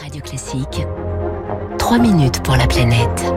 Radio Classique. 3 minutes pour la planète.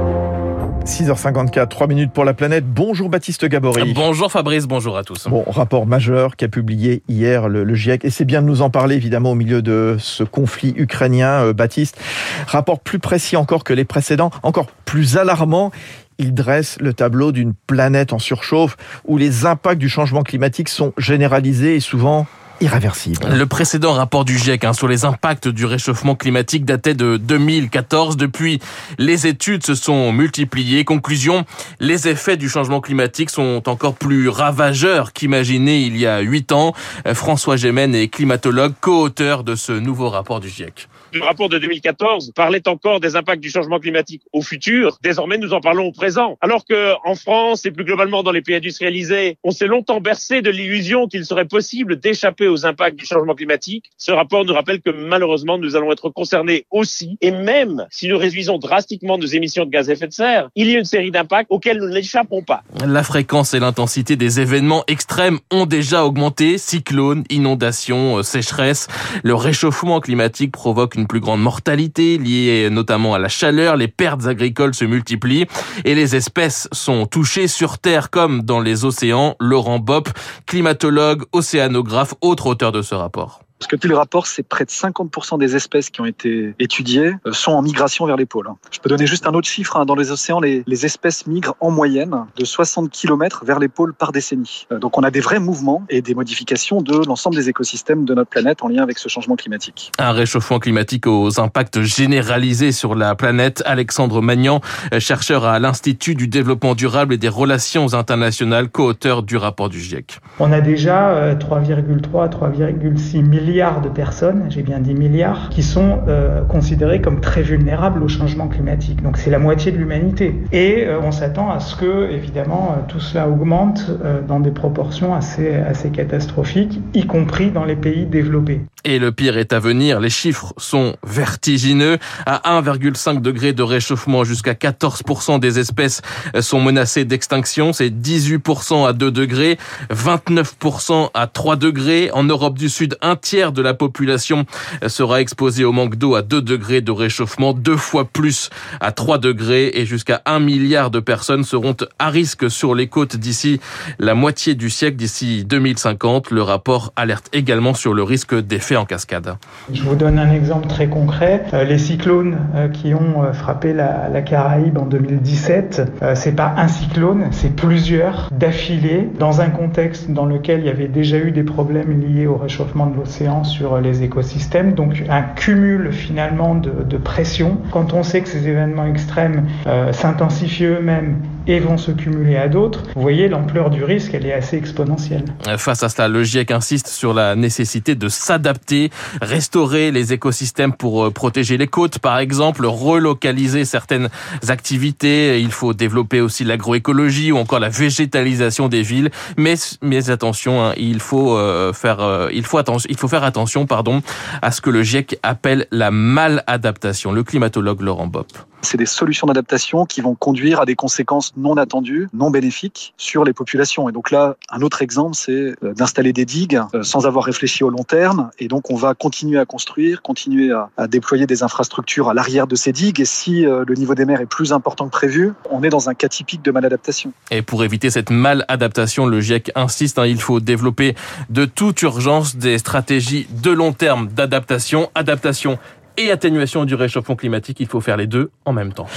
6h54, 3 minutes pour la planète. Bonjour Baptiste Gabory. Bonjour Fabrice, bonjour à tous. Bon, rapport majeur qu'a publié hier le, le, GIEC, et c'est bien de nous en parler évidemment au milieu de ce conflit ukrainien, euh, Baptiste. Rapport plus précis encore que les précédents, encore plus alarmant. Il dresse le tableau d'une planète en surchauffe où les impacts du changement climatique sont généralisés et souvent irréversible. Le précédent rapport du GIEC hein, sur les impacts du réchauffement climatique datait de 2014. Depuis, les études se sont multipliées. Conclusion, les effets du changement climatique sont encore plus ravageurs qu'imaginés il y a huit ans. François Gémen est climatologue, co-auteur de ce nouveau rapport du GIEC. Le rapport de 2014 parlait encore des impacts du changement climatique au futur. Désormais, nous en parlons au présent. Alors que en France et plus globalement dans les pays industrialisés, on s'est longtemps bercé de l'illusion qu'il serait possible d'échapper aux impacts du changement climatique. Ce rapport nous rappelle que malheureusement, nous allons être concernés aussi. Et même si nous réduisons drastiquement nos émissions de gaz à effet de serre, il y a une série d'impacts auxquels nous n'échappons pas. La fréquence et l'intensité des événements extrêmes ont déjà augmenté. Cyclones, inondations, sécheresses. Le réchauffement climatique provoque une plus grande mortalité liée notamment à la chaleur, les pertes agricoles se multiplient et les espèces sont touchées sur Terre comme dans les océans. Laurent Bopp, climatologue, océanographe, autre auteur de ce rapport. Parce que tout le rapport, c'est près de 50% des espèces qui ont été étudiées euh, sont en migration vers les pôles. Je peux donner juste un autre chiffre. Hein. Dans les océans, les, les espèces migrent en moyenne de 60 km vers les pôles par décennie. Euh, donc on a des vrais mouvements et des modifications de l'ensemble des écosystèmes de notre planète en lien avec ce changement climatique. Un réchauffement climatique aux impacts généralisés sur la planète. Alexandre Magnan, euh, chercheur à l'Institut du développement durable et des relations internationales, co-auteur du rapport du GIEC. On a déjà 3,3 3,6 milliards de personnes, j'ai bien dit milliards, qui sont euh, considérées comme très vulnérables au changement climatique. Donc c'est la moitié de l'humanité. Et euh, on s'attend à ce que, évidemment, euh, tout cela augmente euh, dans des proportions assez, assez catastrophiques, y compris dans les pays développés. Et le pire est à venir. Les chiffres sont vertigineux. À 1,5 degré de réchauffement, jusqu'à 14% des espèces sont menacées d'extinction. C'est 18% à 2 degrés, 29% à 3 degrés. En Europe du Sud, un tiers de la population sera exposée au manque d'eau à 2 degrés de réchauffement, deux fois plus à 3 degrés et jusqu'à 1 milliard de personnes seront à risque sur les côtes d'ici la moitié du siècle, d'ici 2050. Le rapport alerte également sur le risque d'effet en cascade. Je vous donne un exemple très concret. Les cyclones qui ont frappé la, la Caraïbe en 2017, c'est pas un cyclone, c'est plusieurs d'affilée dans un contexte dans lequel il y avait déjà eu des problèmes liés au réchauffement de l'océan sur les écosystèmes. Donc un cumul finalement de, pression. Quand on sait que ces événements extrêmes euh, s'intensifient eux-mêmes et vont se cumuler à d'autres, vous voyez l'ampleur du risque, elle est assez exponentielle. Face à cela, le GIEC insiste sur la nécessité de s'adapter, restaurer les écosystèmes pour protéger les côtes, par exemple, relocaliser certaines activités. Il faut développer aussi l'agroécologie ou encore la végétalisation des villes. Mais, mais attention, hein, il faut euh, faire, euh, il faut attention, il faut faire attention, pardon, à ce que le GIEC appelle la maladaptation. Le climatologue Laurent Bopp c'est des solutions d'adaptation qui vont conduire à des conséquences non attendues, non bénéfiques sur les populations. Et donc là, un autre exemple, c'est d'installer des digues sans avoir réfléchi au long terme. Et donc, on va continuer à construire, continuer à, déployer des infrastructures à l'arrière de ces digues. Et si le niveau des mers est plus important que prévu, on est dans un cas typique de maladaptation. Et pour éviter cette maladaptation, le GIEC insiste, hein, il faut développer de toute urgence des stratégies de long terme d'adaptation. Adaptation et atténuation du réchauffement climatique. Il faut faire les deux en même temps.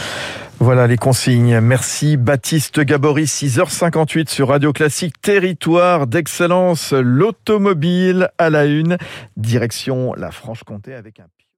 Voilà les consignes. Merci Baptiste Gabory, 6h58 sur Radio Classique, territoire d'excellence, l'automobile à la une, direction la Franche-Comté avec un